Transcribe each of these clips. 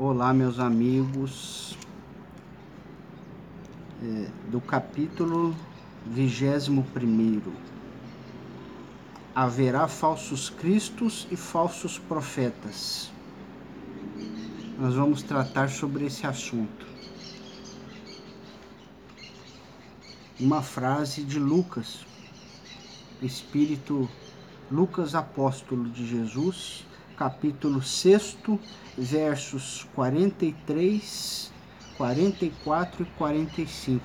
Olá, meus amigos, é, do capítulo 21. Haverá falsos cristos e falsos profetas. Nós vamos tratar sobre esse assunto. Uma frase de Lucas, Espírito Lucas, apóstolo de Jesus, capítulo 6, versos 43, 44 e 45.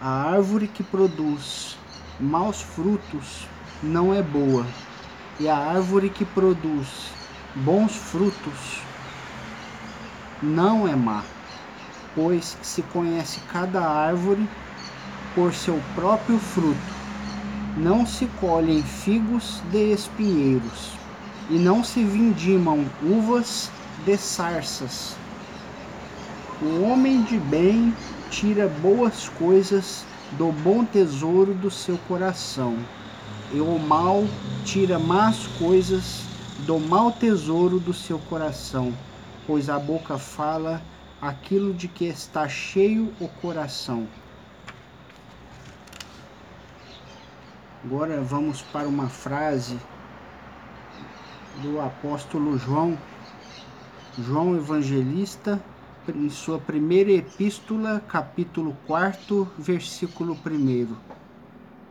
A árvore que produz maus frutos não é boa, e a árvore que produz bons frutos não é má, pois se conhece cada árvore por seu próprio fruto. Não se colhem figos de espinheiros e não se vindimam uvas de sarças. O homem de bem tira boas coisas do bom tesouro do seu coração, e o mal tira más coisas do mau tesouro do seu coração, pois a boca fala aquilo de que está cheio o coração. Agora vamos para uma frase do apóstolo João, João Evangelista, em sua primeira epístola, capítulo 4, versículo 1.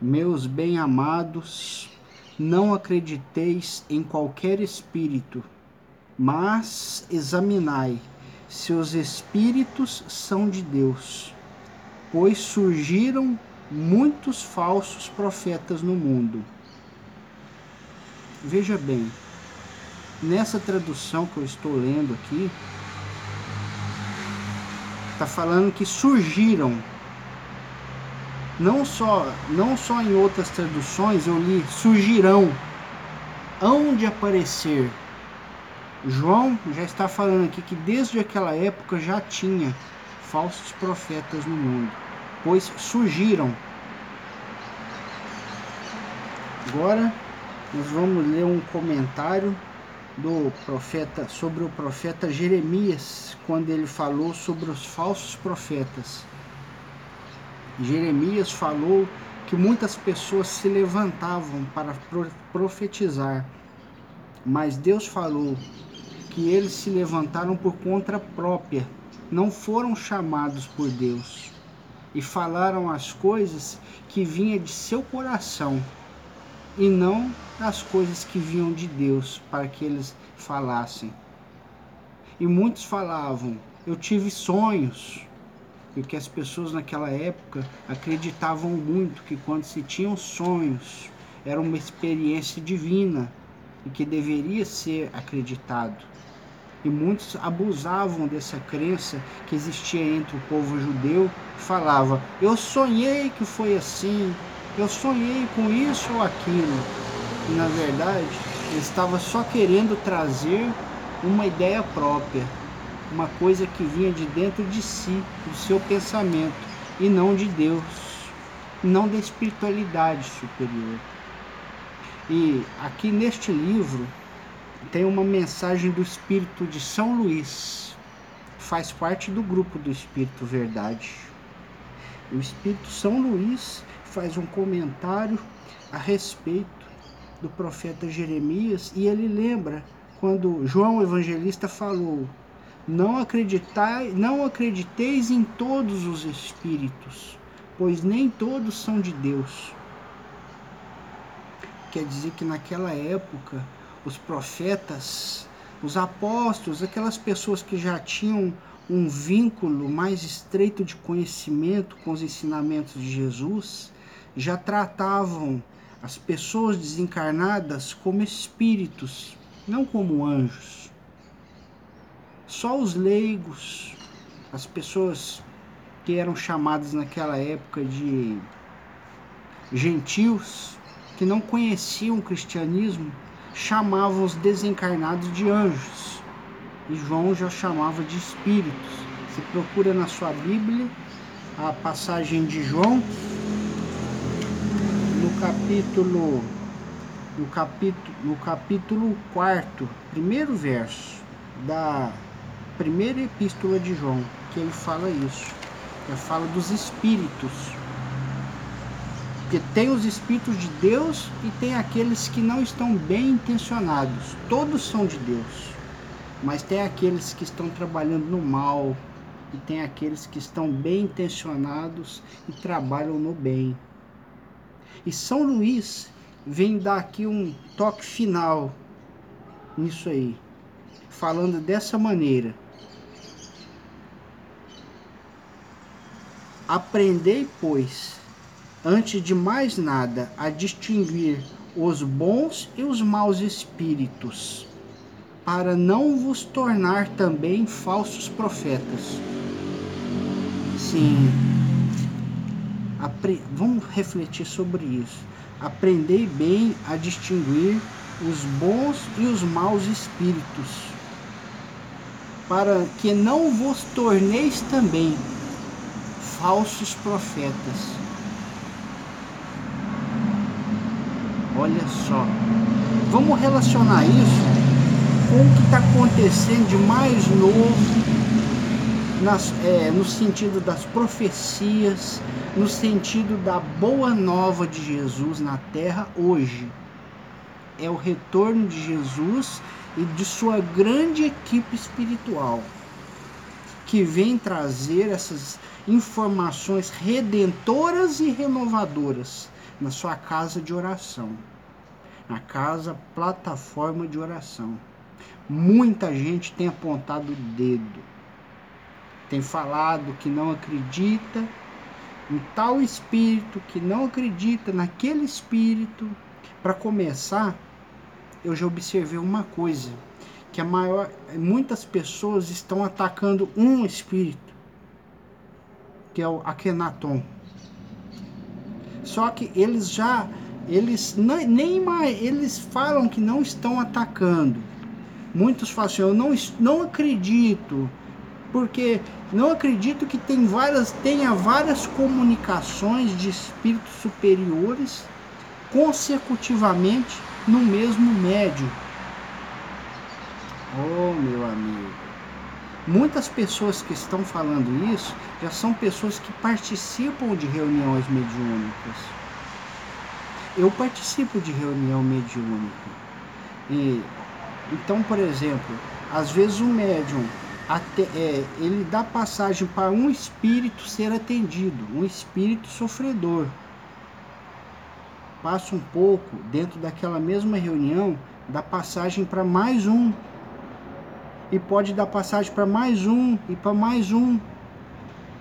Meus bem-amados, não acrediteis em qualquer espírito, mas examinai se os espíritos são de Deus, pois surgiram muitos falsos profetas no mundo. Veja bem, nessa tradução que eu estou lendo aqui, está falando que surgiram. Não só, não só em outras traduções eu li surgirão, hão de aparecer. João já está falando aqui que desde aquela época já tinha falsos profetas no mundo, pois surgiram. Agora nós vamos ler um comentário do profeta sobre o profeta Jeremias, quando ele falou sobre os falsos profetas. Jeremias falou que muitas pessoas se levantavam para profetizar, mas Deus falou que eles se levantaram por conta própria, não foram chamados por Deus e falaram as coisas que vinha de seu coração e não as coisas que vinham de Deus para que eles falassem. E muitos falavam: Eu tive sonhos. Porque as pessoas naquela época acreditavam muito que quando se tinham sonhos era uma experiência divina e que deveria ser acreditado. E muitos abusavam dessa crença que existia entre o povo judeu, falava: "Eu sonhei que foi assim, eu sonhei com isso ou aquilo. E na verdade, ele estava só querendo trazer uma ideia própria, uma coisa que vinha de dentro de si, do seu pensamento, e não de Deus, não da espiritualidade superior. E aqui neste livro tem uma mensagem do Espírito de São Luís, faz parte do grupo do Espírito Verdade. O Espírito São Luís faz um comentário a respeito do profeta Jeremias e ele lembra quando João Evangelista falou: Não acreditai, não acrediteis em todos os espíritos, pois nem todos são de Deus. Quer dizer que naquela época os profetas, os apóstolos, aquelas pessoas que já tinham um vínculo mais estreito de conhecimento com os ensinamentos de Jesus, já tratavam as pessoas desencarnadas como espíritos, não como anjos. Só os leigos, as pessoas que eram chamadas naquela época de gentios, que não conheciam o cristianismo, chamavam os desencarnados de anjos. E João já chamava de espíritos. Você procura na sua Bíblia a passagem de João, capítulo no capítulo no capítulo 4, primeiro verso da primeira epístola de João, que ele fala isso. Ele fala dos espíritos. Porque tem os espíritos de Deus e tem aqueles que não estão bem intencionados. Todos são de Deus. Mas tem aqueles que estão trabalhando no mal, e tem aqueles que estão bem intencionados e trabalham no bem. E São Luís vem dar aqui um toque final nisso aí, falando dessa maneira. Aprendei, pois, antes de mais nada, a distinguir os bons e os maus espíritos, para não vos tornar também falsos profetas. Sim. Apre... Vamos refletir sobre isso. Aprendei bem a distinguir os bons e os maus espíritos, para que não vos torneis também falsos profetas. Olha só. Vamos relacionar isso com o que está acontecendo de mais novo nas, é, no sentido das profecias, no sentido da boa nova de Jesus na terra hoje. É o retorno de Jesus e de sua grande equipe espiritual, que vem trazer essas informações redentoras e renovadoras na sua casa de oração, na casa plataforma de oração. Muita gente tem apontado o dedo tem falado que não acredita em tal espírito, que não acredita naquele espírito. Para começar, eu já observei uma coisa, que a maior, muitas pessoas estão atacando um espírito, que é o Akhenaton. Só que eles já eles nem mais eles falam que não estão atacando. Muitos falam assim, eu não, não acredito, porque não acredito que tem várias, tenha várias comunicações de espíritos superiores consecutivamente no mesmo médio. Oh, meu amigo. Muitas pessoas que estão falando isso já são pessoas que participam de reuniões mediúnicas. Eu participo de reunião mediúnica. E, então, por exemplo, às vezes o médium até, é, ele dá passagem para um espírito ser atendido, um espírito sofredor. Passa um pouco, dentro daquela mesma reunião, dá passagem para mais um. E pode dar passagem para mais um e para mais um.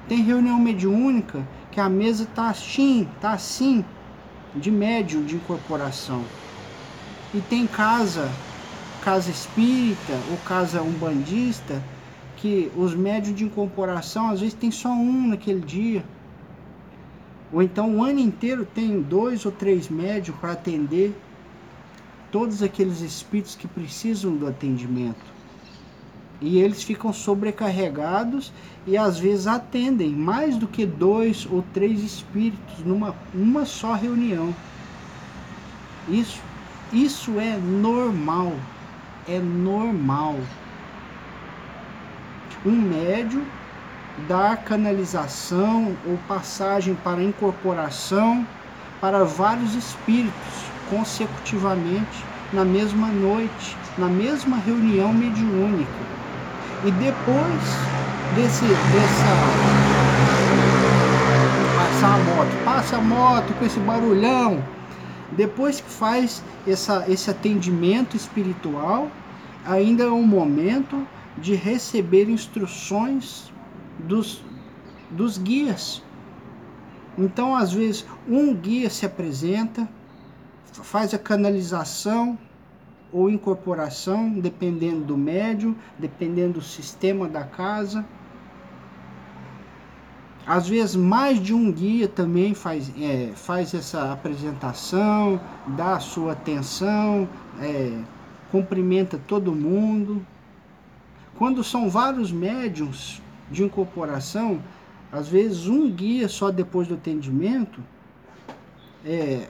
Tem reunião mediúnica que a mesa tá assim, tá assim, de médio de incorporação. E tem casa, casa espírita ou casa umbandista que os médios de incorporação às vezes tem só um naquele dia. Ou então o ano inteiro tem dois ou três médios para atender todos aqueles espíritos que precisam do atendimento. E eles ficam sobrecarregados e às vezes atendem mais do que dois ou três espíritos numa uma só reunião. Isso, isso é normal. É normal um médio dar canalização ou passagem para incorporação para vários espíritos consecutivamente na mesma noite, na mesma reunião mediúnica. E depois desse dessa passar a moto, passa a moto com esse barulhão. Depois que faz essa, esse atendimento espiritual, ainda é um momento de receber instruções dos, dos guias. Então, às vezes, um guia se apresenta, faz a canalização ou incorporação, dependendo do médium, dependendo do sistema da casa. Às vezes, mais de um guia também faz, é, faz essa apresentação, dá a sua atenção, é, cumprimenta todo mundo. Quando são vários médiums de incorporação, às vezes um guia só depois do atendimento é,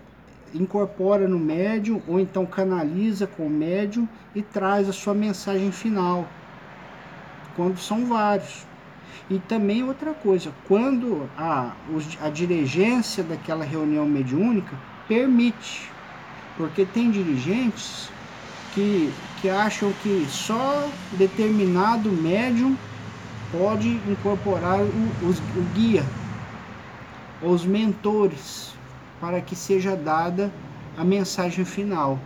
incorpora no médium ou então canaliza com o médium e traz a sua mensagem final. quando são vários. E também outra coisa, quando a, a dirigência daquela reunião mediúnica permite, porque tem dirigentes que, que acham que só determinado médium pode incorporar o, o, o guia, os mentores, para que seja dada a mensagem final.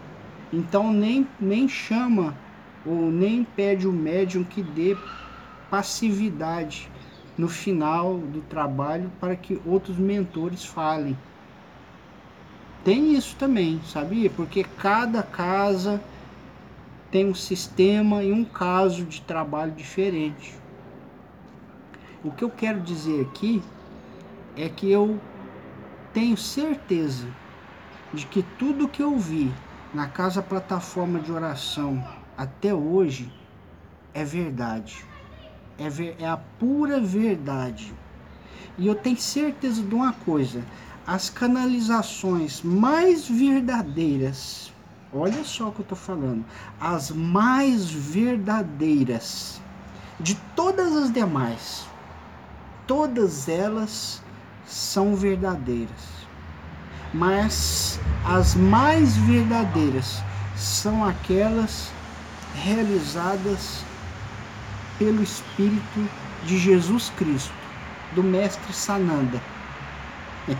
Então nem, nem chama ou nem pede o médium que dê passividade no final do trabalho para que outros mentores falem. Tem isso também, sabia? Porque cada casa tem um sistema e um caso de trabalho diferente. O que eu quero dizer aqui é que eu tenho certeza de que tudo que eu vi na casa plataforma de oração até hoje é verdade. É, ver, é a pura verdade. E eu tenho certeza de uma coisa: as canalizações mais verdadeiras, olha só o que eu estou falando, as mais verdadeiras de todas as demais, todas elas são verdadeiras. Mas as mais verdadeiras são aquelas realizadas pelo Espírito de Jesus Cristo, do Mestre Sananda.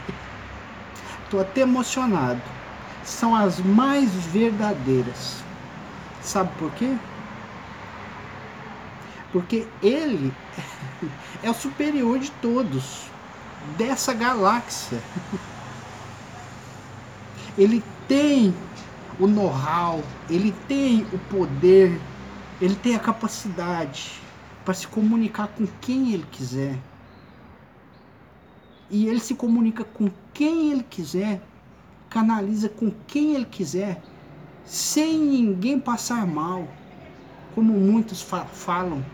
Estou até emocionado. São as mais verdadeiras. Sabe por quê? Porque ele é o superior de todos, dessa galáxia. Ele tem o know-how, ele tem o poder, ele tem a capacidade para se comunicar com quem ele quiser. E ele se comunica com quem ele quiser, canaliza com quem ele quiser, sem ninguém passar mal, como muitos fa falam.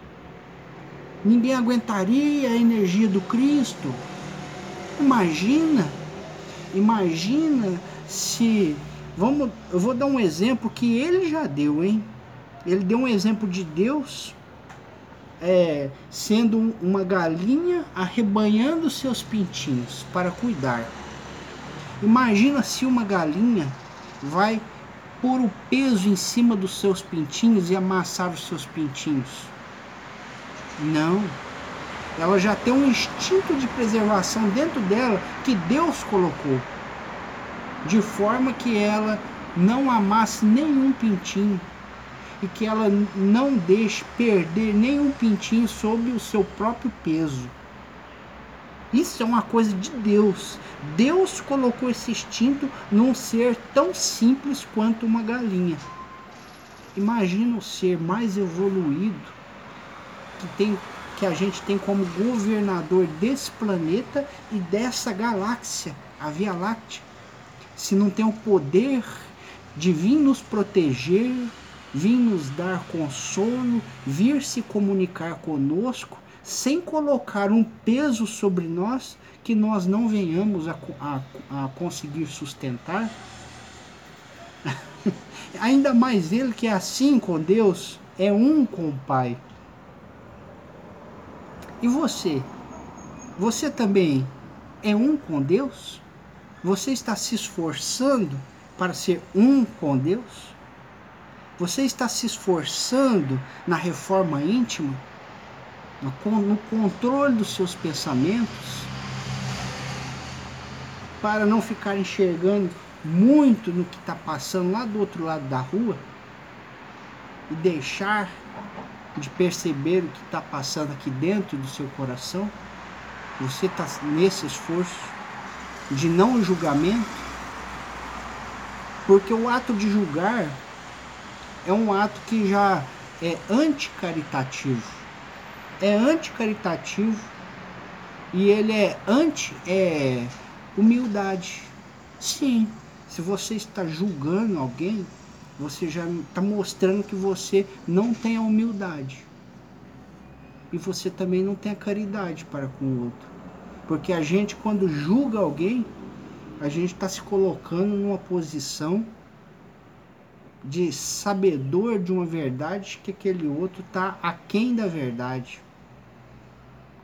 Ninguém aguentaria a energia do Cristo. Imagina, imagina se Vamos, eu vou dar um exemplo que ele já deu, hein? Ele deu um exemplo de Deus é, sendo uma galinha arrebanhando seus pintinhos para cuidar. Imagina se uma galinha vai pôr o peso em cima dos seus pintinhos e amassar os seus pintinhos. Não. Ela já tem um instinto de preservação dentro dela que Deus colocou de forma que ela não amasse nenhum pintinho e que ela não deixe perder nenhum pintinho sob o seu próprio peso. Isso é uma coisa de Deus. Deus colocou esse instinto num ser tão simples quanto uma galinha. Imagina o ser mais evoluído que tem que a gente tem como governador desse planeta e dessa galáxia, a Via Láctea se não tem o poder de vir nos proteger, vir nos dar consolo, vir se comunicar conosco, sem colocar um peso sobre nós que nós não venhamos a, a, a conseguir sustentar? Ainda mais ele que é assim com Deus, é um com o Pai. E você? Você também é um com Deus? Você está se esforçando para ser um com Deus? Você está se esforçando na reforma íntima, no controle dos seus pensamentos, para não ficar enxergando muito no que está passando lá do outro lado da rua e deixar de perceber o que está passando aqui dentro do seu coração? Você está nesse esforço? de não julgamento, porque o ato de julgar é um ato que já é anticaritativo. É anticaritativo e ele é anti é humildade. Sim, se você está julgando alguém, você já está mostrando que você não tem a humildade. E você também não tem a caridade para com o outro. Porque a gente, quando julga alguém, a gente está se colocando numa posição de sabedor de uma verdade que aquele outro está aquém da verdade.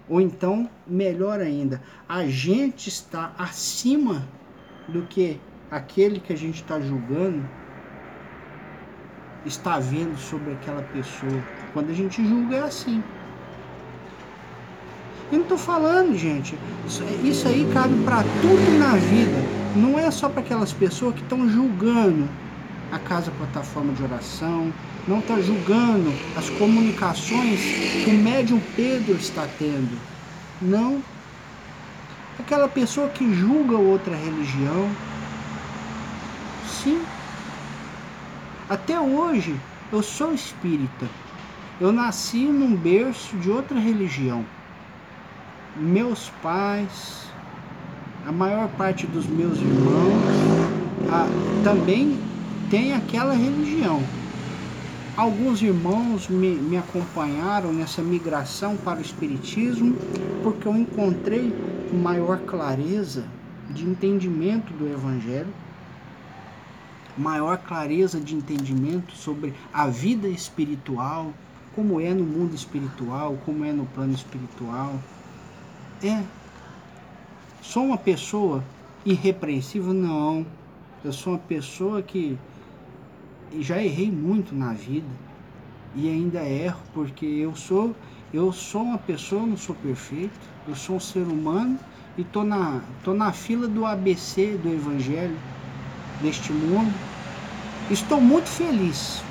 Ou então, melhor ainda, a gente está acima do que aquele que a gente está julgando está vendo sobre aquela pessoa. Quando a gente julga é assim. Eu não estou falando, gente. Isso aí cabe para tudo na vida. Não é só para aquelas pessoas que estão julgando a casa plataforma de oração, não está julgando as comunicações que o médium Pedro está tendo. Não. Aquela pessoa que julga outra religião. Sim. Até hoje eu sou espírita. Eu nasci num berço de outra religião. Meus pais, a maior parte dos meus irmãos, a, também tem aquela religião. Alguns irmãos me, me acompanharam nessa migração para o Espiritismo porque eu encontrei maior clareza de entendimento do Evangelho, maior clareza de entendimento sobre a vida espiritual, como é no mundo espiritual, como é no plano espiritual. É. Sou uma pessoa irrepreensível? Não. Eu sou uma pessoa que já errei muito na vida e ainda erro porque eu sou eu sou uma pessoa, não sou perfeito, eu sou um ser humano e tô na tô na fila do ABC do evangelho deste mundo. Estou muito feliz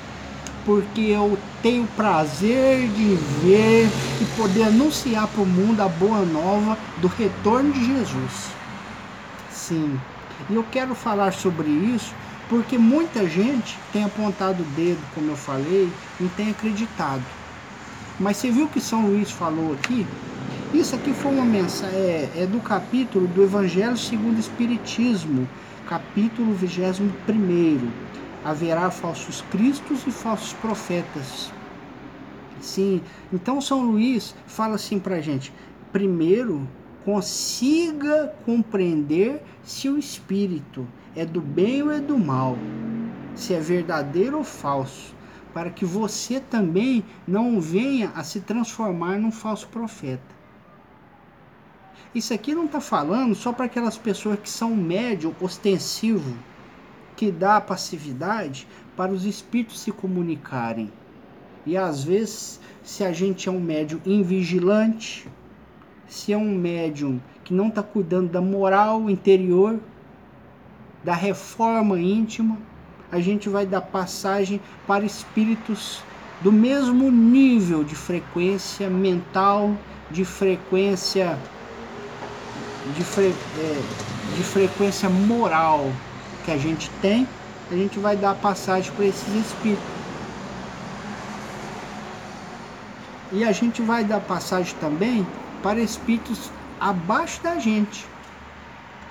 porque eu tenho prazer de ver e poder anunciar para o mundo a boa nova do retorno de Jesus. Sim, e eu quero falar sobre isso porque muita gente tem apontado o dedo, como eu falei, e tem acreditado. Mas você viu o que São Luís falou aqui? Isso aqui foi uma mensagem, é, é do capítulo do Evangelho segundo o Espiritismo, capítulo 21. Haverá falsos cristos e falsos profetas. Sim, então São Luís fala assim pra gente: primeiro, consiga compreender se o espírito é do bem ou é do mal, se é verdadeiro ou falso, para que você também não venha a se transformar num falso profeta. Isso aqui não está falando só para aquelas pessoas que são médio ostensivo, que dá passividade para os espíritos se comunicarem. E às vezes, se a gente é um médium invigilante, se é um médium que não está cuidando da moral interior, da reforma íntima, a gente vai dar passagem para espíritos do mesmo nível de frequência mental, de frequência de, fre, é, de frequência moral que a gente tem, a gente vai dar passagem para esses espíritos. E a gente vai dar passagem também para espíritos abaixo da gente.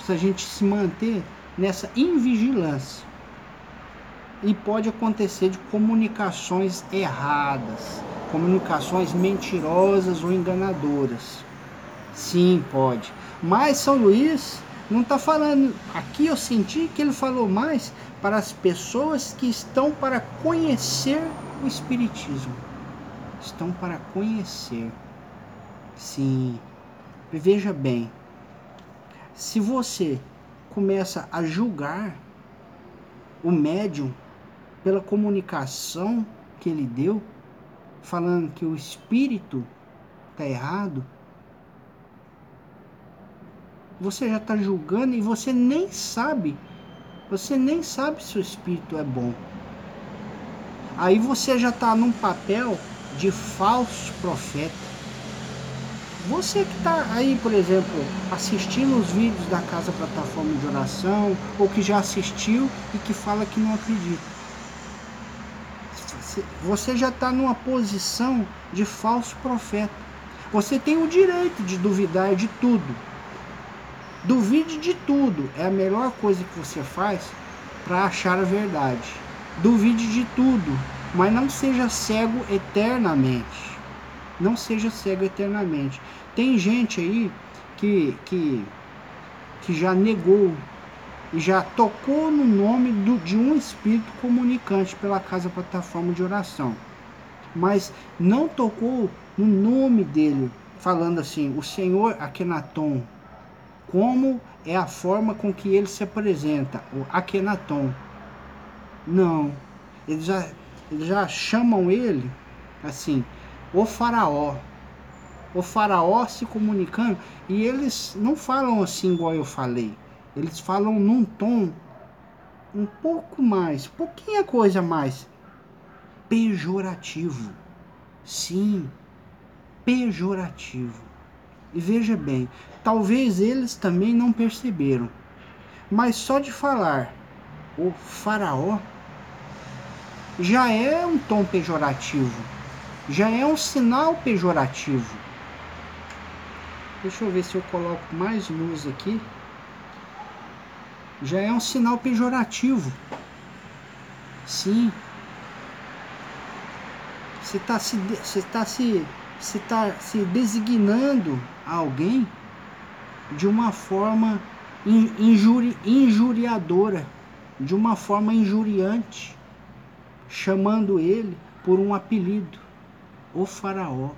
Se a gente se manter nessa invigilância. E pode acontecer de comunicações erradas, comunicações mentirosas ou enganadoras. Sim, pode. Mas São Luís não está falando. Aqui eu senti que ele falou mais para as pessoas que estão para conhecer o Espiritismo. Estão para conhecer. Sim. Veja bem. Se você começa a julgar o médium pela comunicação que ele deu, falando que o espírito está errado, você já está julgando e você nem sabe, você nem sabe se o espírito é bom. Aí você já está num papel de falso profeta. Você que está aí, por exemplo, assistindo os vídeos da Casa Plataforma de Oração, ou que já assistiu e que fala que não acredita. Você já está numa posição de falso profeta. Você tem o direito de duvidar de tudo. Duvide de tudo. É a melhor coisa que você faz para achar a verdade. Duvide de tudo, mas não seja cego eternamente não seja cego eternamente. Tem gente aí que, que, que já negou e já tocou no nome do, de um espírito comunicante pela casa plataforma de oração. Mas não tocou no nome dele, falando assim, o Senhor Akenaton, como é a forma com que ele se apresenta, o Akenaton. Não, eles já, eles já chamam ele assim, o faraó. O faraó se comunicando e eles não falam assim igual eu falei. Eles falam num tom um pouco mais, pouquinha coisa mais pejorativo. Sim, pejorativo. E veja bem, talvez eles também não perceberam, mas só de falar o faraó já é um tom pejorativo, já é um sinal pejorativo. Deixa eu ver se eu coloco mais luz aqui. Já é um sinal pejorativo. Sim. Você está se, você tá se, você tá se designando a alguém de uma forma injuri, injuriadora, de uma forma injuriante, chamando ele por um apelido, o Faraó.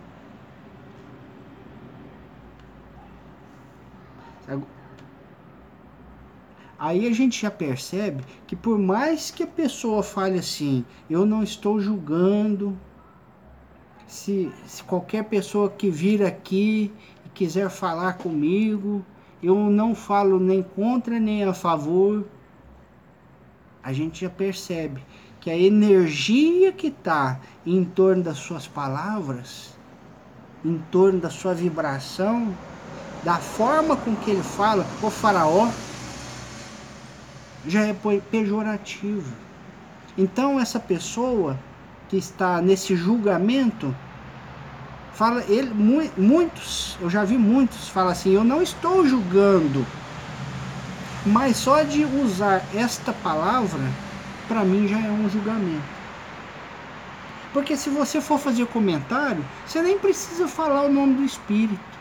Aí a gente já percebe que por mais que a pessoa fale assim, eu não estou julgando, se, se qualquer pessoa que vir aqui e quiser falar comigo, eu não falo nem contra nem a favor, a gente já percebe que a energia que está em torno das suas palavras, em torno da sua vibração, da forma com que ele fala, o faraó, já é pejorativo. Então essa pessoa que está nesse julgamento fala ele muitos, eu já vi muitos fala assim, eu não estou julgando. Mas só de usar esta palavra para mim já é um julgamento. Porque se você for fazer comentário, você nem precisa falar o nome do espírito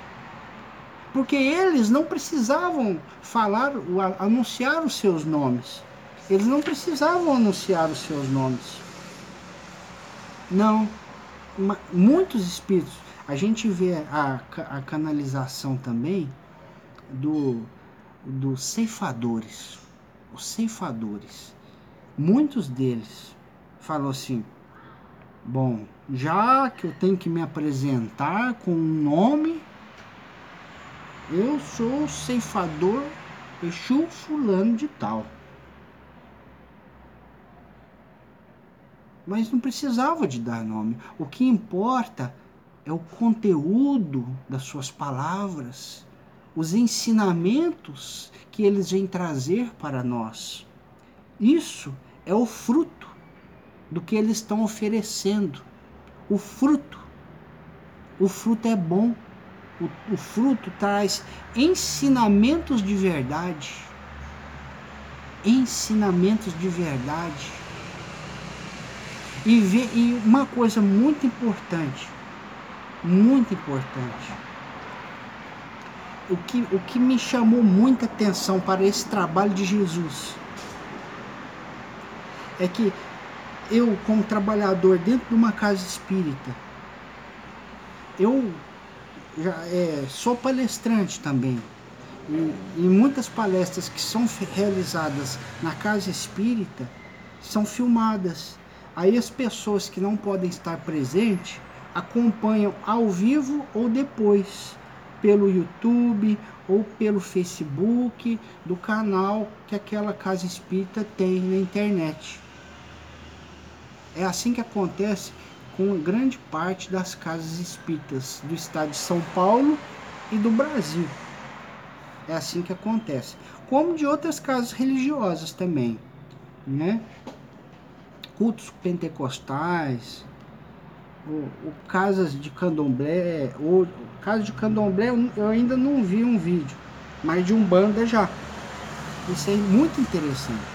porque eles não precisavam falar, anunciar os seus nomes. Eles não precisavam anunciar os seus nomes. Não. Muitos espíritos. A gente vê a, a canalização também do, dos ceifadores. Os ceifadores. Muitos deles falam assim: bom, já que eu tenho que me apresentar com um nome eu sou o ceifador Exu fulano de tal. Mas não precisava de dar nome. O que importa é o conteúdo das suas palavras, os ensinamentos que eles vêm trazer para nós. Isso é o fruto do que eles estão oferecendo. O fruto. O fruto é bom o, o fruto traz ensinamentos de verdade. Ensinamentos de verdade. E, vê, e uma coisa muito importante, muito importante, o que, o que me chamou muita atenção para esse trabalho de Jesus é que eu, como trabalhador dentro de uma casa espírita, eu já é, sou palestrante também. E, e muitas palestras que são realizadas na casa espírita são filmadas. Aí as pessoas que não podem estar presentes acompanham ao vivo ou depois pelo YouTube ou pelo Facebook do canal que aquela casa espírita tem na internet. É assim que acontece com grande parte das casas espíritas do estado de São Paulo e do Brasil. É assim que acontece. Como de outras casas religiosas também, né? Cultos pentecostais, o, o casas de candomblé, o caso de candomblé eu ainda não vi um vídeo, mas de umbanda já. Isso é muito interessante.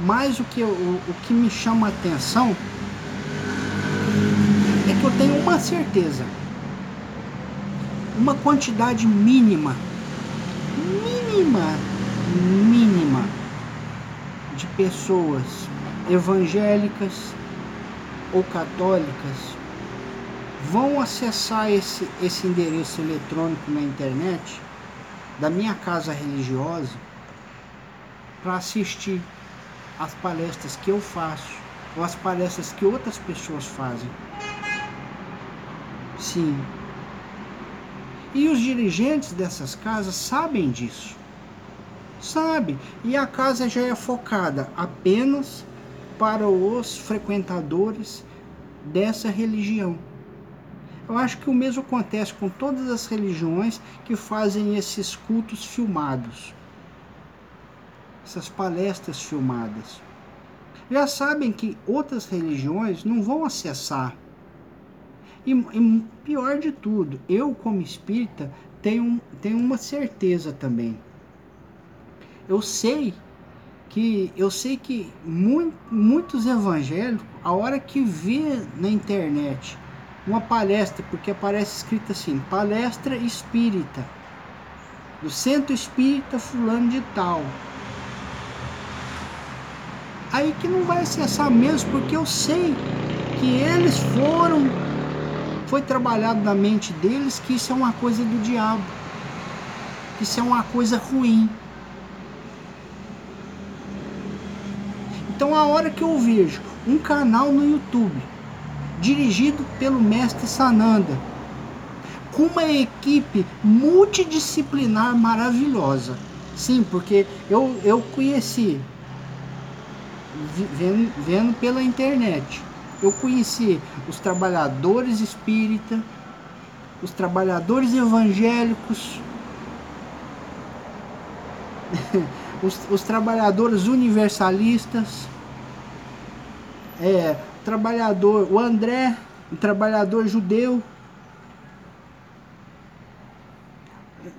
Mas o que, o, o que me chama a atenção que eu tenho uma certeza. Uma quantidade mínima, mínima mínima de pessoas evangélicas ou católicas vão acessar esse, esse endereço eletrônico na internet da minha casa religiosa para assistir as palestras que eu faço ou as palestras que outras pessoas fazem. Sim. E os dirigentes dessas casas sabem disso. Sabe? E a casa já é focada apenas para os frequentadores dessa religião. Eu acho que o mesmo acontece com todas as religiões que fazem esses cultos filmados, essas palestras filmadas. Já sabem que outras religiões não vão acessar. E, e pior de tudo, eu, como espírita, tenho, tenho uma certeza também. Eu sei que eu sei que muito, muitos evangélicos, a hora que vê na internet uma palestra, porque aparece escrito assim, palestra espírita, do centro espírita fulano de tal. Aí que não vai acessar mesmo, porque eu sei que eles foram, foi trabalhado na mente deles que isso é uma coisa do diabo, que isso é uma coisa ruim. Então a hora que eu vejo um canal no YouTube dirigido pelo mestre Sananda, com uma equipe multidisciplinar maravilhosa. Sim, porque eu, eu conheci, vendo, vendo pela internet, eu conheci os trabalhadores espírita, os trabalhadores evangélicos, os, os trabalhadores universalistas, é, trabalhador, o André, um trabalhador judeu,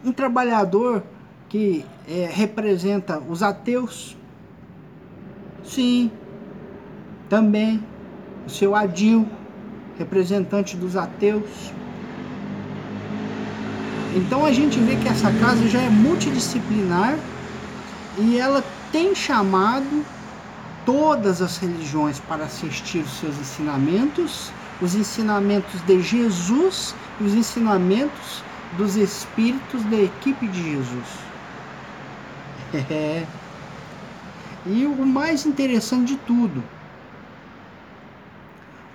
um trabalhador que é, representa os ateus, sim, também o seu Adil, representante dos ateus. Então a gente vê que essa casa já é multidisciplinar e ela tem chamado todas as religiões para assistir os seus ensinamentos, os ensinamentos de Jesus e os ensinamentos dos espíritos da equipe de Jesus. É. E o mais interessante de tudo,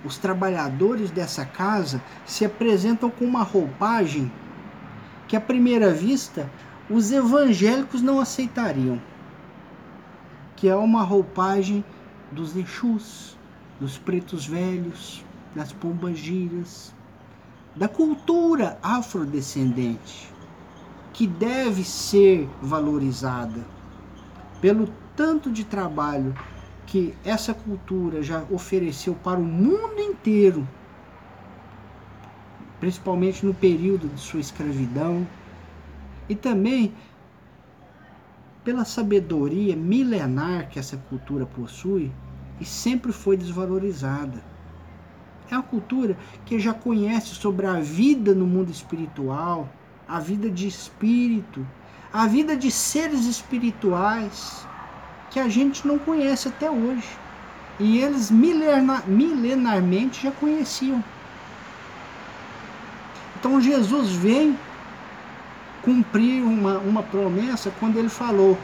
os trabalhadores dessa casa se apresentam com uma roupagem que à primeira vista os evangélicos não aceitariam que é uma roupagem dos Exus, dos pretos velhos, das pombas giras, da cultura afrodescendente, que deve ser valorizada pelo tanto de trabalho que essa cultura já ofereceu para o mundo inteiro, principalmente no período de sua escravidão, e também pela sabedoria milenar que essa cultura possui e sempre foi desvalorizada. É uma cultura que já conhece sobre a vida no mundo espiritual, a vida de espírito, a vida de seres espirituais que a gente não conhece até hoje. E eles milenar, milenarmente já conheciam. Então Jesus vem cumprir uma, uma promessa quando ele falou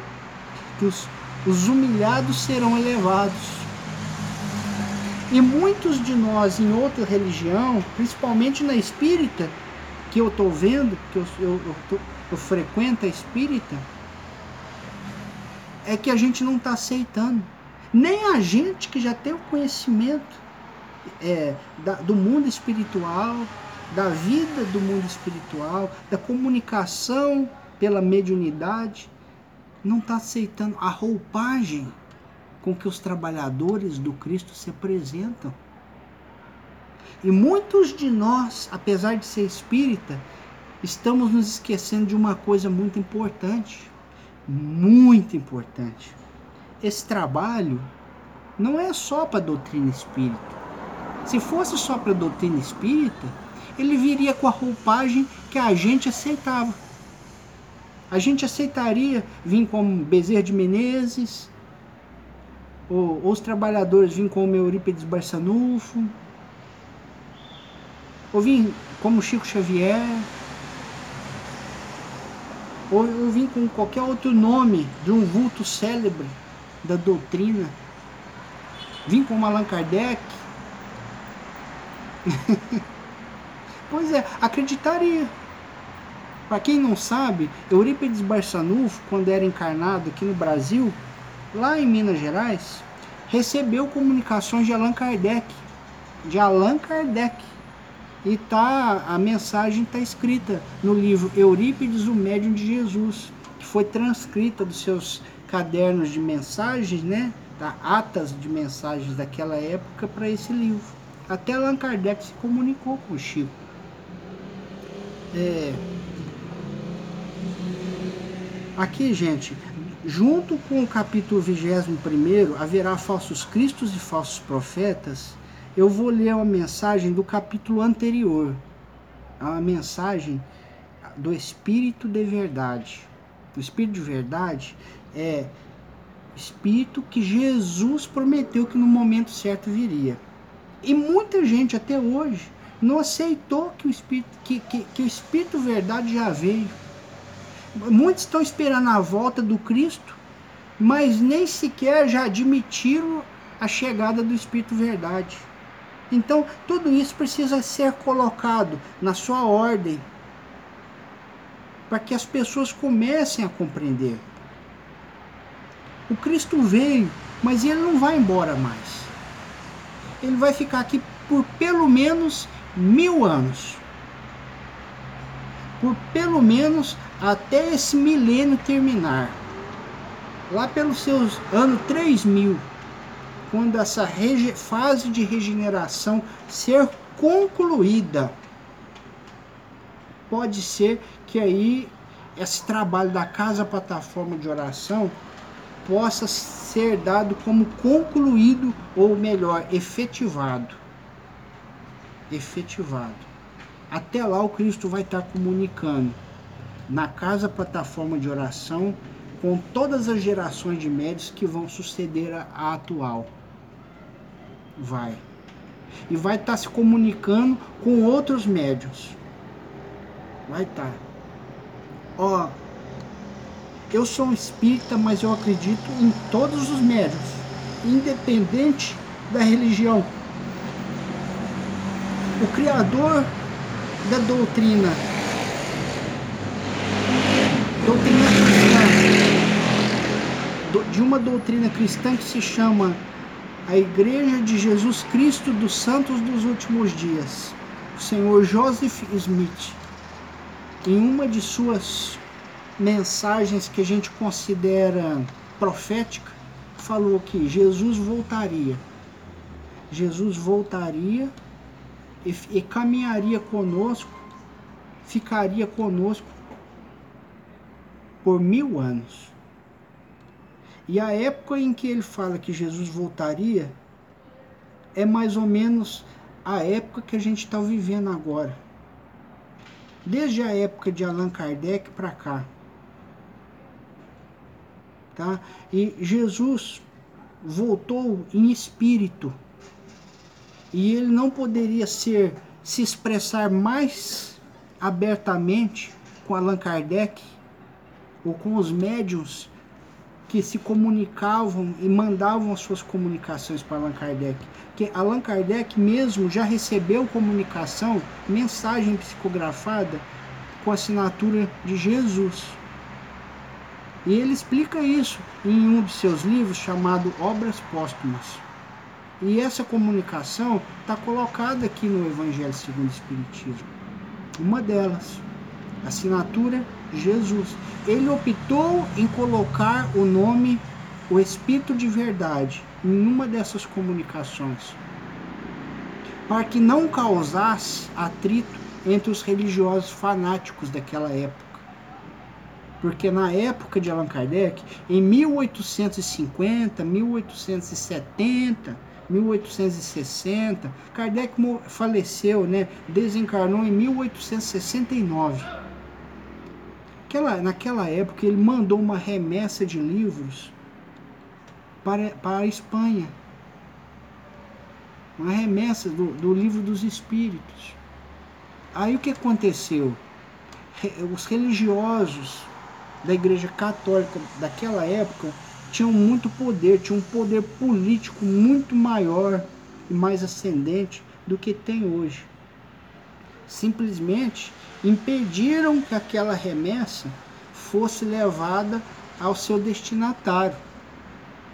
que os, os humilhados serão elevados. E muitos de nós em outra religião, principalmente na espírita, que eu estou vendo, que eu, eu, eu, eu frequento a espírita, é que a gente não está aceitando. Nem a gente que já tem o conhecimento é, da, do mundo espiritual, da vida do mundo espiritual, da comunicação pela mediunidade, não está aceitando a roupagem com que os trabalhadores do Cristo se apresentam. E muitos de nós, apesar de ser espírita, estamos nos esquecendo de uma coisa muito importante. Muito importante. Esse trabalho não é só para a doutrina espírita. Se fosse só para a doutrina espírita, ele viria com a roupagem que a gente aceitava. A gente aceitaria vir como Bezerra de Menezes, ou, ou os trabalhadores vir como Eurípides Barçanufo, ou vir como Chico Xavier, ou, ou vir com qualquer outro nome de um vulto célebre da doutrina, vir como Allan Kardec. pois é, acreditaria. Para quem não sabe, Eurípides Barçanufo, quando era encarnado aqui no Brasil, lá em Minas Gerais, recebeu comunicações de Allan Kardec, de Allan Kardec. E tá, a mensagem está escrita no livro Eurípides, o Médium de Jesus, que foi transcrita dos seus cadernos de mensagens, né? Tá, atas de mensagens daquela época para esse livro. Até Allan Kardec se comunicou com o Chico. É, Aqui, gente, junto com o capítulo 21, haverá falsos cristos e falsos profetas. Eu vou ler uma mensagem do capítulo anterior, a mensagem do Espírito de Verdade. O Espírito de Verdade é Espírito que Jesus prometeu que no momento certo viria. E muita gente até hoje não aceitou que o Espírito, que, que, que o Espírito Verdade já veio Muitos estão esperando a volta do Cristo, mas nem sequer já admitiram a chegada do Espírito Verdade. Então, tudo isso precisa ser colocado na sua ordem, para que as pessoas comecem a compreender. O Cristo veio, mas ele não vai embora mais. Ele vai ficar aqui por pelo menos mil anos. Por pelo menos até esse milênio terminar, lá pelos seus anos 3000, quando essa fase de regeneração ser concluída, pode ser que aí esse trabalho da casa plataforma de oração possa ser dado como concluído ou melhor, efetivado. Efetivado. Até lá o Cristo vai estar comunicando na casa plataforma de oração com todas as gerações de médios que vão suceder a, atual. Vai. E vai estar tá se comunicando com outros médios. Vai estar. Tá. Ó, eu sou um espírita, mas eu acredito em todos os médios, independente da religião. O criador da doutrina doutrina cristã, de uma doutrina cristã que se chama a Igreja de Jesus Cristo dos Santos dos Últimos Dias, o senhor Joseph Smith, em uma de suas mensagens que a gente considera profética, falou que Jesus voltaria. Jesus voltaria e, e caminharia conosco, ficaria conosco por mil anos. E a época em que ele fala que Jesus voltaria é mais ou menos a época que a gente está vivendo agora. Desde a época de Allan Kardec para cá. Tá? E Jesus voltou em espírito. E ele não poderia ser se expressar mais abertamente com Allan Kardec ou com os médios que se comunicavam e mandavam as suas comunicações para Allan Kardec. Que Allan Kardec mesmo já recebeu comunicação, mensagem psicografada com assinatura de Jesus. E ele explica isso em um de seus livros chamado Obras Póstumas. E essa comunicação está colocada aqui no Evangelho segundo o Espiritismo. Uma delas, assinatura Jesus. Ele optou em colocar o nome o Espírito de Verdade em uma dessas comunicações, para que não causasse atrito entre os religiosos fanáticos daquela época. Porque na época de Allan Kardec, em 1850, 1870, 1860, Kardec faleceu, né, desencarnou em 1869 Naquela, naquela época, ele mandou uma remessa de livros para, para a Espanha. Uma remessa do, do livro dos Espíritos. Aí o que aconteceu? Os religiosos da Igreja Católica daquela época tinham muito poder, tinham um poder político muito maior e mais ascendente do que tem hoje. Simplesmente impediram que aquela remessa fosse levada ao seu destinatário.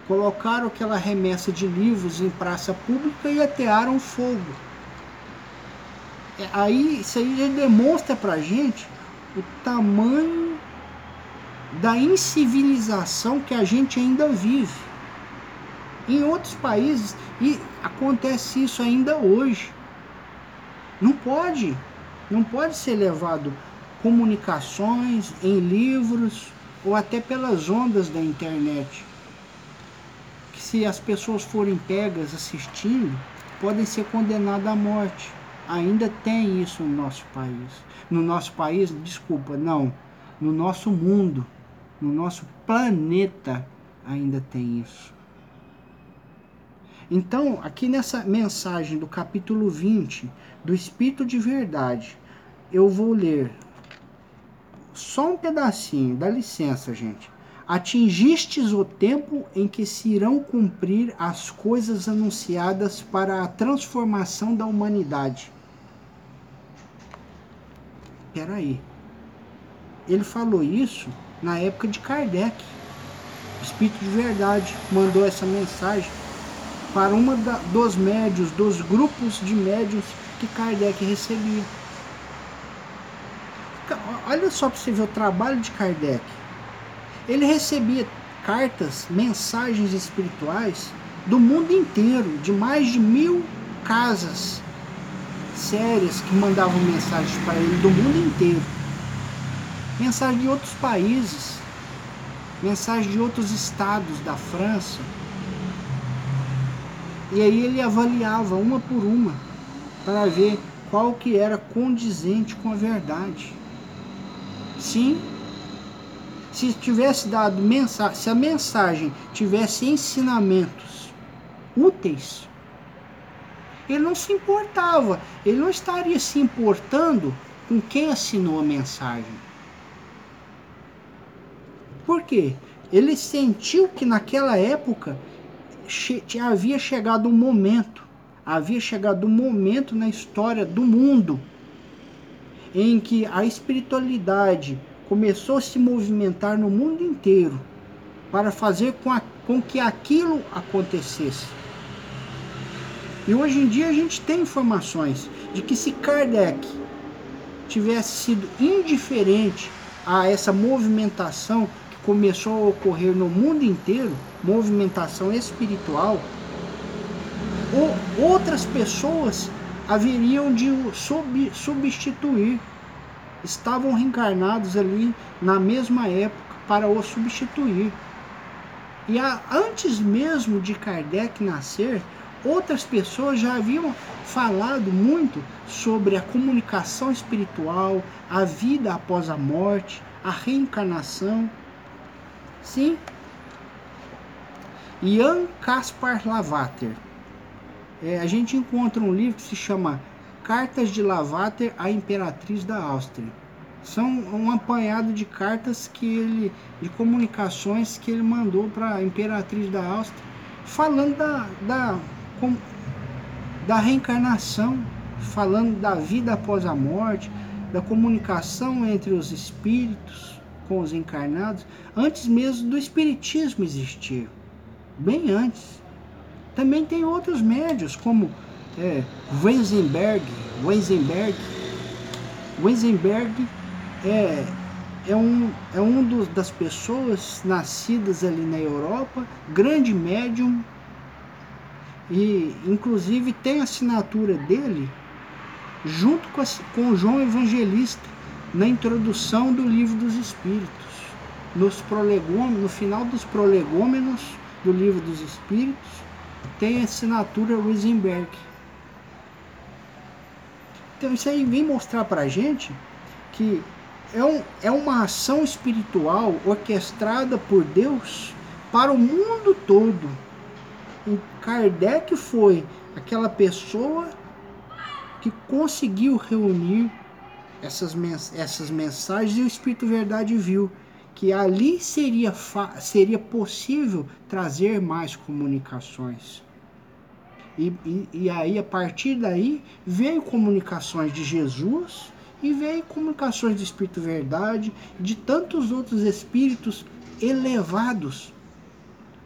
Colocaram aquela remessa de livros em praça pública e atearam fogo. É, aí isso aí já demonstra pra gente o tamanho da incivilização que a gente ainda vive. Em outros países e acontece isso ainda hoje. Não pode, não pode ser levado comunicações em livros ou até pelas ondas da internet. Que se as pessoas forem pegas assistindo, podem ser condenadas à morte. Ainda tem isso no nosso país. No nosso país, desculpa, não, no nosso mundo no nosso planeta ainda tem isso. Então, aqui nessa mensagem do capítulo 20 do Espírito de Verdade, eu vou ler só um pedacinho, dá licença, gente. Atingistes o tempo em que se irão cumprir as coisas anunciadas para a transformação da humanidade. Peraí. Ele falou isso na época de Kardec. O Espírito de Verdade mandou essa mensagem para uma da, dos médios, dos grupos de médios que Kardec recebia. Olha só para você ver o trabalho de Kardec. Ele recebia cartas, mensagens espirituais do mundo inteiro, de mais de mil casas sérias que mandavam mensagens para ele do mundo inteiro mensagem de outros países, mensagem de outros estados da França. E aí ele avaliava uma por uma para ver qual que era condizente com a verdade. Sim, se tivesse dado mensagem, se a mensagem tivesse ensinamentos úteis, ele não se importava, ele não estaria se importando com quem assinou a mensagem. Por quê? Ele sentiu que naquela época che havia chegado um momento, havia chegado um momento na história do mundo em que a espiritualidade começou a se movimentar no mundo inteiro para fazer com, a, com que aquilo acontecesse. E hoje em dia a gente tem informações de que se Kardec tivesse sido indiferente a essa movimentação começou a ocorrer no mundo inteiro, movimentação espiritual, ou outras pessoas haveriam de o sub, substituir. Estavam reencarnados ali na mesma época para o substituir. E a, antes mesmo de Kardec nascer, outras pessoas já haviam falado muito sobre a comunicação espiritual, a vida após a morte, a reencarnação. Sim. Jan Kaspar Lavater. É, a gente encontra um livro que se chama Cartas de Lavater à Imperatriz da Áustria. São um apanhado de cartas que ele, de comunicações que ele mandou para a Imperatriz da Áustria, falando da, da, com, da reencarnação, falando da vida após a morte, da comunicação entre os espíritos com os encarnados antes mesmo do Espiritismo existir, bem antes. Também tem outros médios, como é, Weisenberg. Weisenberg, Weisenberg é, é um, é um dos, das pessoas nascidas ali na Europa, grande médium, e inclusive tem a assinatura dele junto com, a, com João Evangelista na introdução do livro dos Espíritos, nos prolegômenos, no final dos prolegômenos do livro dos Espíritos, tem a assinatura Wiesenberg. Então isso aí vem mostrar para a gente que é, um, é uma ação espiritual orquestrada por Deus para o mundo todo. E Kardec foi aquela pessoa que conseguiu reunir essas, mens essas mensagens e o Espírito Verdade viu que ali seria, seria possível trazer mais comunicações. E, e, e, aí, a partir daí, veio comunicações de Jesus e veio comunicações do Espírito Verdade, de tantos outros espíritos elevados,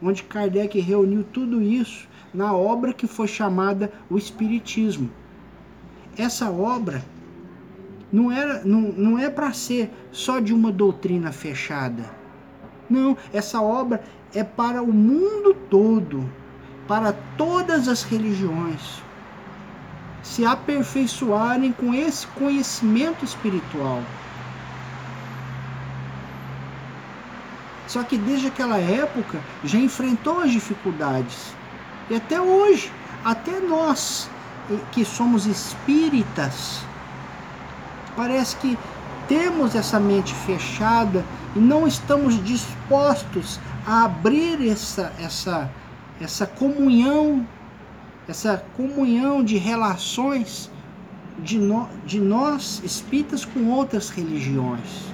onde Kardec reuniu tudo isso na obra que foi chamada o Espiritismo. Essa obra não, era, não, não é para ser só de uma doutrina fechada. Não, essa obra é para o mundo todo, para todas as religiões se aperfeiçoarem com esse conhecimento espiritual. Só que desde aquela época já enfrentou as dificuldades. E até hoje, até nós que somos espíritas, Parece que temos essa mente fechada e não estamos dispostos a abrir essa, essa, essa comunhão, essa comunhão de relações de, no, de nós espíritas com outras religiões.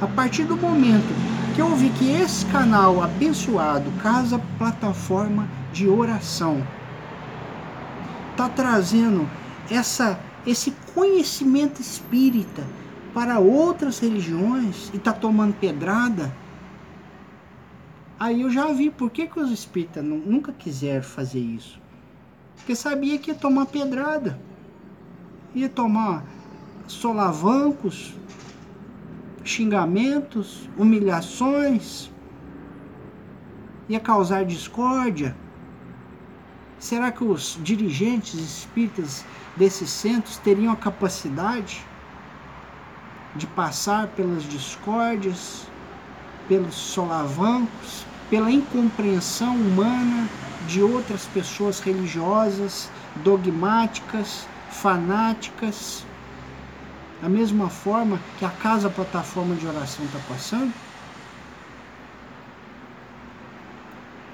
A partir do momento que eu vi que esse canal abençoado, Casa Plataforma de Oração, está trazendo essa esse conhecimento espírita para outras religiões e está tomando pedrada, aí eu já vi por que, que os espíritas nunca quiseram fazer isso. Porque sabia que ia tomar pedrada, ia tomar solavancos, xingamentos, humilhações, ia causar discórdia. Será que os dirigentes espíritas desses centros teriam a capacidade de passar pelas discórdias, pelos solavancos, pela incompreensão humana de outras pessoas religiosas, dogmáticas, fanáticas, da mesma forma que a casa plataforma de oração está passando?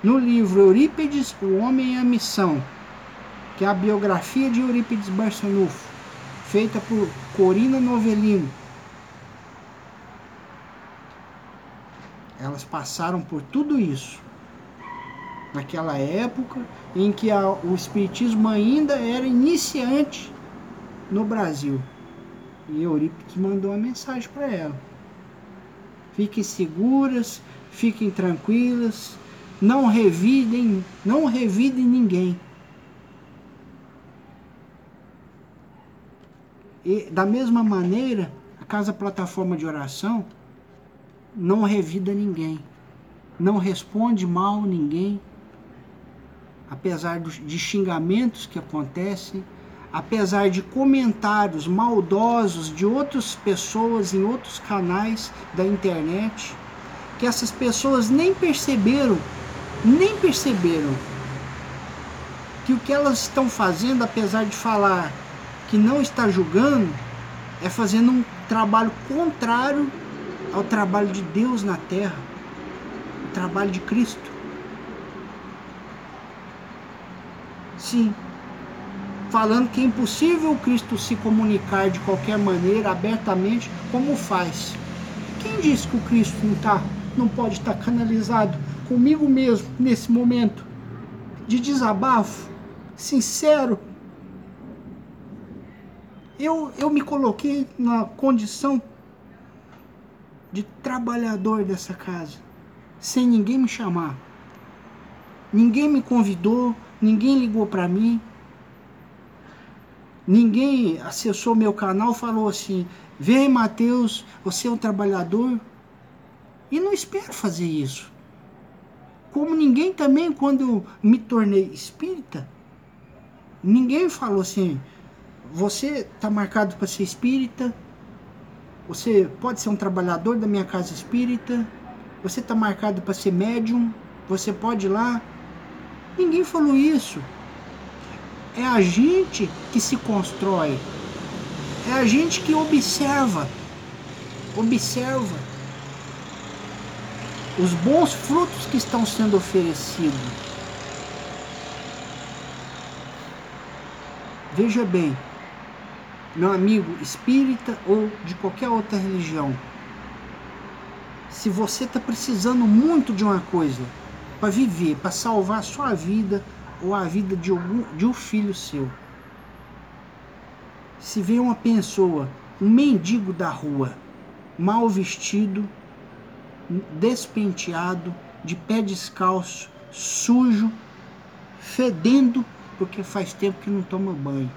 No livro Eurípides, O Homem e a Missão, que é a biografia de Eurípides Barçanufo, feita por Corina Novellino. Elas passaram por tudo isso naquela época em que a, o espiritismo ainda era iniciante no Brasil. E Eurípides mandou uma mensagem para ela. Fiquem seguras, fiquem tranquilas, não revidem, não revidem ninguém. E da mesma maneira, a casa plataforma de oração não revida ninguém, não responde mal ninguém, apesar de xingamentos que acontecem, apesar de comentários maldosos de outras pessoas em outros canais da internet, que essas pessoas nem perceberam, nem perceberam que o que elas estão fazendo, apesar de falar que não está julgando é fazendo um trabalho contrário ao trabalho de Deus na terra, o trabalho de Cristo. Sim, falando que é impossível Cristo se comunicar de qualquer maneira, abertamente, como faz. Quem disse que o Cristo não, tá, não pode estar canalizado comigo mesmo nesse momento de desabafo, sincero, eu, eu me coloquei na condição de trabalhador dessa casa, sem ninguém me chamar. Ninguém me convidou, ninguém ligou para mim. Ninguém acessou meu canal, falou assim: "Vem, Mateus, você é um trabalhador". E não espero fazer isso. Como ninguém também quando eu me tornei espírita, ninguém falou assim: você está marcado para ser espírita, você pode ser um trabalhador da minha casa espírita, você está marcado para ser médium, você pode ir lá. Ninguém falou isso. É a gente que se constrói, é a gente que observa Observa os bons frutos que estão sendo oferecidos. Veja bem, meu amigo espírita ou de qualquer outra religião, se você está precisando muito de uma coisa para viver, para salvar a sua vida ou a vida de, algum, de um filho seu, se vê uma pessoa, um mendigo da rua, mal vestido, despenteado, de pé descalço, sujo, fedendo, porque faz tempo que não toma banho.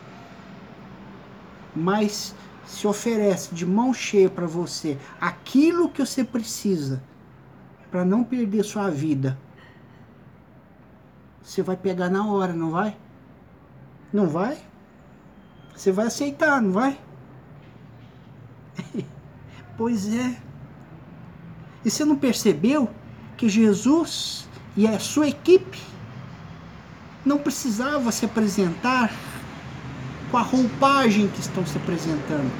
Mas se oferece de mão cheia para você aquilo que você precisa para não perder sua vida, você vai pegar na hora, não vai? Não vai? Você vai aceitar, não vai? pois é. E você não percebeu que Jesus e a sua equipe não precisava se apresentar com a roupagem que estão se apresentando.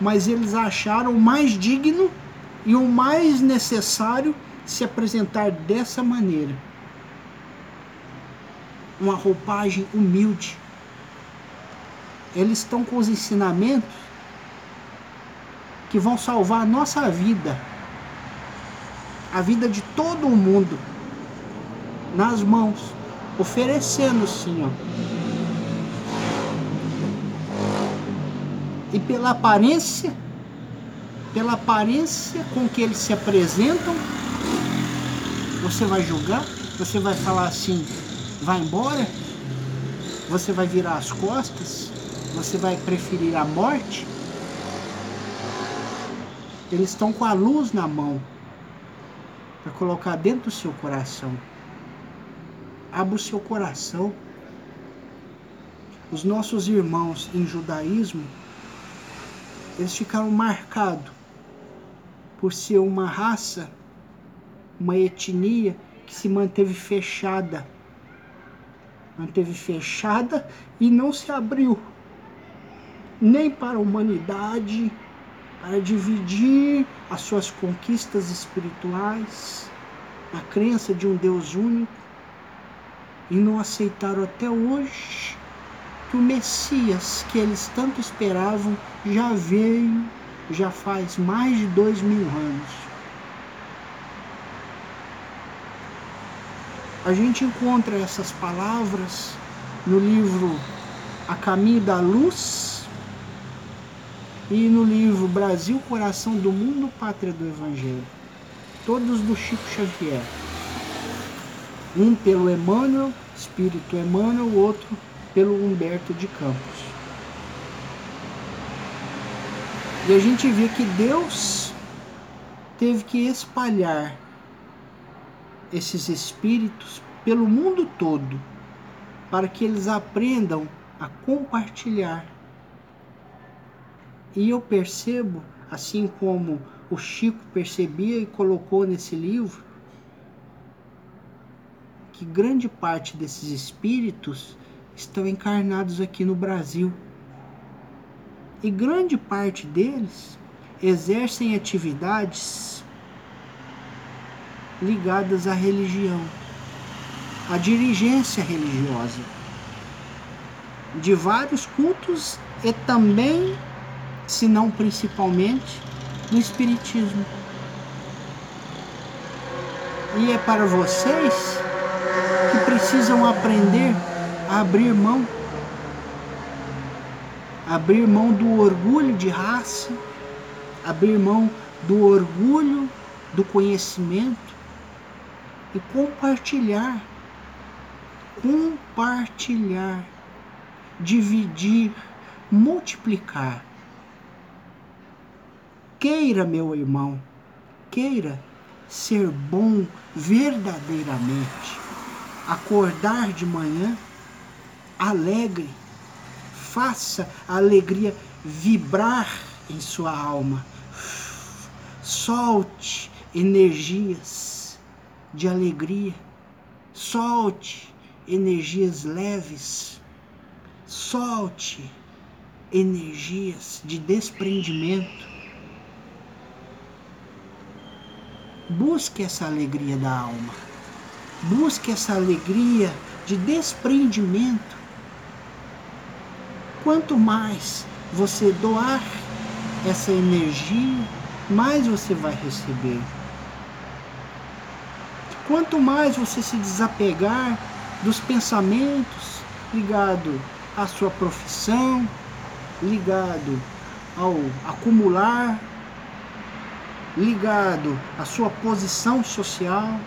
Mas eles acharam o mais digno e o mais necessário se apresentar dessa maneira uma roupagem humilde. Eles estão com os ensinamentos que vão salvar a nossa vida, a vida de todo o mundo, nas mãos, oferecendo, Senhor. E pela aparência, pela aparência com que eles se apresentam, você vai julgar, você vai falar assim: vai embora? Você vai virar as costas? Você vai preferir a morte? Eles estão com a luz na mão para colocar dentro do seu coração. Abra o seu coração. Os nossos irmãos em judaísmo, eles ficaram marcados por ser uma raça, uma etnia que se manteve fechada manteve fechada e não se abriu nem para a humanidade, para dividir as suas conquistas espirituais, a crença de um Deus único, e não aceitaram até hoje que o Messias que eles tanto esperavam já veio, já faz mais de dois mil anos. A gente encontra essas palavras no livro A Caminho da Luz e no livro Brasil, Coração do Mundo, Pátria do Evangelho. Todos do Chico Xavier. Um pelo Emmanuel, Espírito Emmanuel, o outro pelo Humberto de Campos. E a gente vê que Deus teve que espalhar esses espíritos pelo mundo todo, para que eles aprendam a compartilhar. E eu percebo, assim como o Chico percebia e colocou nesse livro, que grande parte desses espíritos estão encarnados aqui no Brasil. E grande parte deles exercem atividades ligadas à religião, à dirigência religiosa, de vários cultos e também, se não principalmente, no Espiritismo. E é para vocês que precisam aprender a abrir mão abrir mão do orgulho de raça, abrir mão do orgulho do conhecimento e compartilhar. Compartilhar, dividir, multiplicar. Queira, meu irmão, queira ser bom verdadeiramente. Acordar de manhã alegre, faça a alegria vibrar em sua alma. Solte energias de alegria. Solte energias leves. Solte energias de desprendimento. Busque essa alegria da alma. Busque essa alegria de desprendimento. Quanto mais você doar essa energia, mais você vai receber. Quanto mais você se desapegar dos pensamentos ligado à sua profissão, ligado ao acumular, ligado à sua posição social,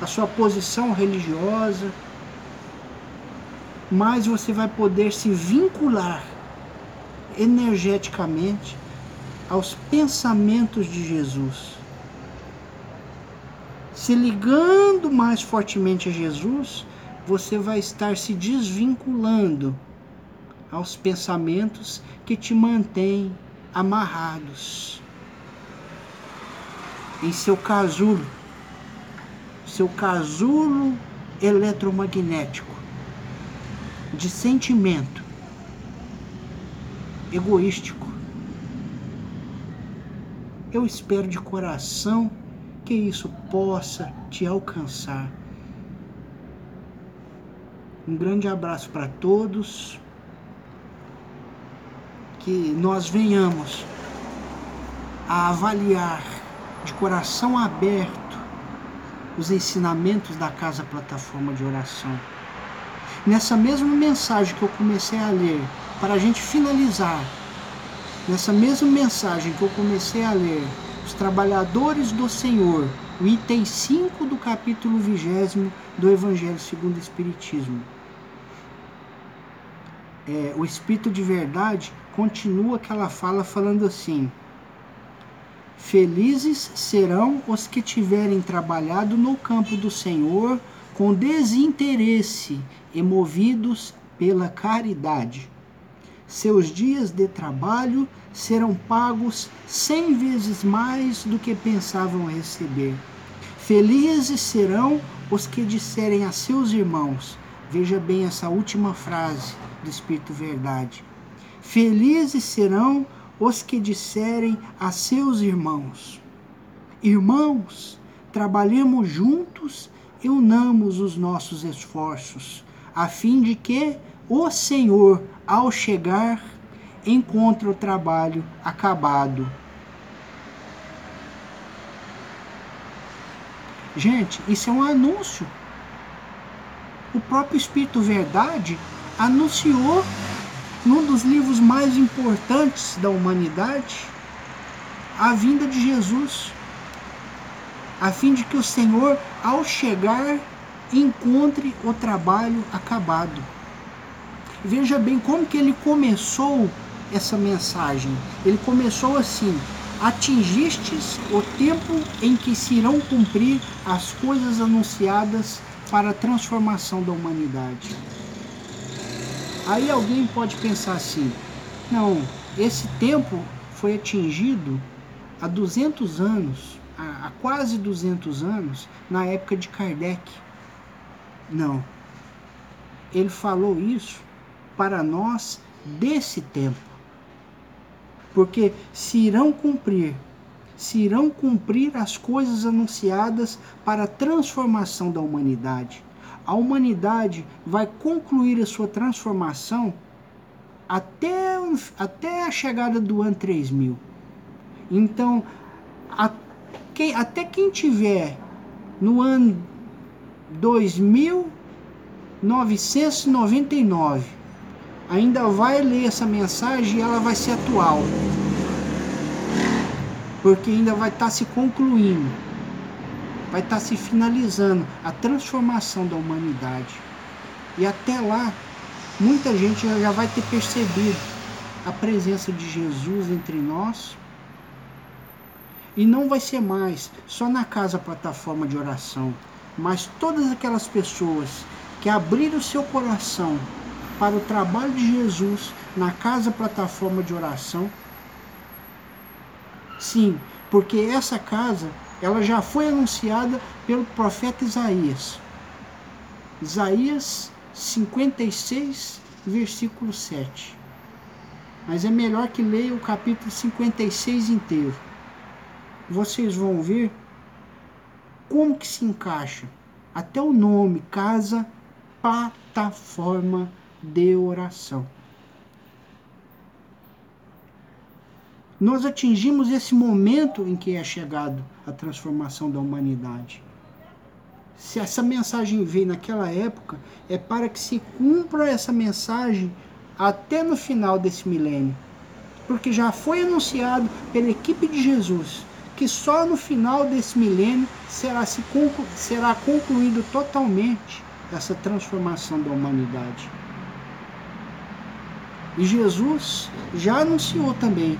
à sua posição religiosa, mais você vai poder se vincular energeticamente aos pensamentos de Jesus. Se ligando mais fortemente a Jesus, você vai estar se desvinculando aos pensamentos que te mantêm amarrados em seu casulo, seu casulo eletromagnético de sentimento egoístico. Eu espero de coração que isso possa te alcançar. Um grande abraço para todos. Que nós venhamos a avaliar de coração aberto os ensinamentos da Casa Plataforma de Oração. Nessa mesma mensagem que eu comecei a ler, para a gente finalizar, nessa mesma mensagem que eu comecei a ler, os trabalhadores do Senhor, o item 5 do capítulo 20 do Evangelho segundo o Espiritismo. É, o Espírito de Verdade continua aquela fala falando assim: Felizes serão os que tiverem trabalhado no campo do Senhor com desinteresse e movidos pela caridade. Seus dias de trabalho serão pagos cem vezes mais do que pensavam receber. Felizes serão os que disserem a seus irmãos, veja bem essa última frase do Espírito Verdade. Felizes serão os que disserem a seus irmãos: Irmãos, trabalhemos juntos e unamos os nossos esforços, a fim de que o Senhor, ao chegar, encontre o trabalho acabado. Gente, isso é um anúncio. O próprio Espírito Verdade anunciou num dos livros mais importantes da humanidade, a vinda de Jesus, a fim de que o Senhor, ao chegar, encontre o trabalho acabado. Veja bem como que ele começou essa mensagem. Ele começou assim: atingistes o tempo em que se irão cumprir as coisas anunciadas para a transformação da humanidade. Aí alguém pode pensar assim: não, esse tempo foi atingido há 200 anos, há quase 200 anos, na época de Kardec. Não. Ele falou isso para nós desse tempo. Porque se irão cumprir, se irão cumprir as coisas anunciadas para a transformação da humanidade a humanidade vai concluir a sua transformação até, até a chegada do ano 3000. Então, a, quem, até quem tiver no ano 2999 ainda vai ler essa mensagem e ela vai ser atual. Porque ainda vai estar tá se concluindo vai estar se finalizando a transformação da humanidade. E até lá, muita gente já vai ter percebido a presença de Jesus entre nós. E não vai ser mais só na casa plataforma de oração, mas todas aquelas pessoas que abriram seu coração para o trabalho de Jesus na casa plataforma de oração. Sim, porque essa casa ela já foi anunciada pelo profeta Isaías. Isaías 56, versículo 7. mas é melhor que leia o capítulo 56 inteiro. Vocês vão ver como que se encaixa até o nome, casa plataforma de oração. Nós atingimos esse momento em que é chegado a transformação da humanidade. Se essa mensagem veio naquela época, é para que se cumpra essa mensagem até no final desse milênio. Porque já foi anunciado pela equipe de Jesus que só no final desse milênio será, se conclu será concluído totalmente essa transformação da humanidade. E Jesus já anunciou também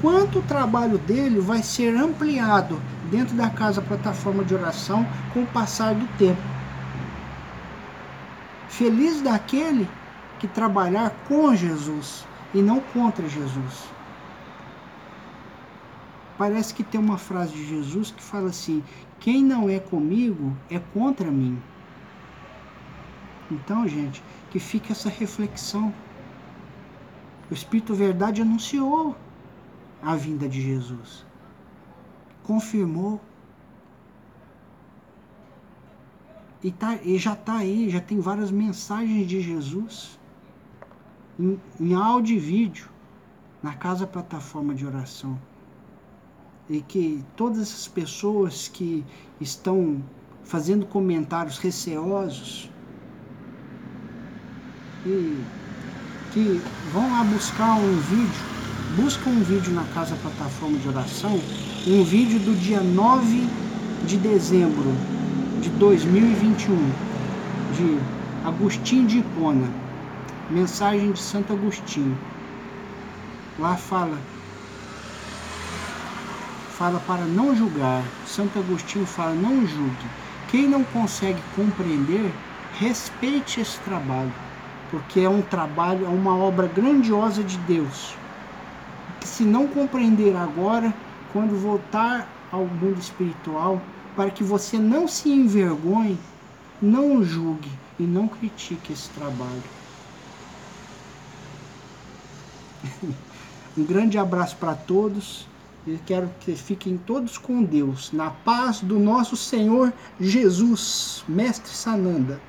quanto o trabalho dele vai ser ampliado dentro da casa plataforma de oração com o passar do tempo. Feliz daquele que trabalhar com Jesus e não contra Jesus parece que tem uma frase de Jesus que fala assim: quem não é comigo é contra mim. Então, gente, que fique essa reflexão. O Espírito Verdade anunciou a vinda de Jesus, confirmou. E, tá, e já está aí, já tem várias mensagens de Jesus em, em áudio e vídeo na casa plataforma de oração e que todas essas pessoas que estão fazendo comentários receosos e que vão lá buscar um vídeo, buscam um vídeo na casa plataforma de oração, um vídeo do dia 9 de dezembro de 2021, de Agostinho de Hipona, mensagem de Santo Agostinho. Lá fala fala para não julgar. Santo Agostinho fala: não julgue. Quem não consegue compreender, respeite esse trabalho, porque é um trabalho, é uma obra grandiosa de Deus. Se não compreender agora, quando voltar ao mundo espiritual, para que você não se envergonhe, não julgue e não critique esse trabalho. um grande abraço para todos e quero que fiquem todos com Deus, na paz do nosso Senhor Jesus, Mestre Sananda.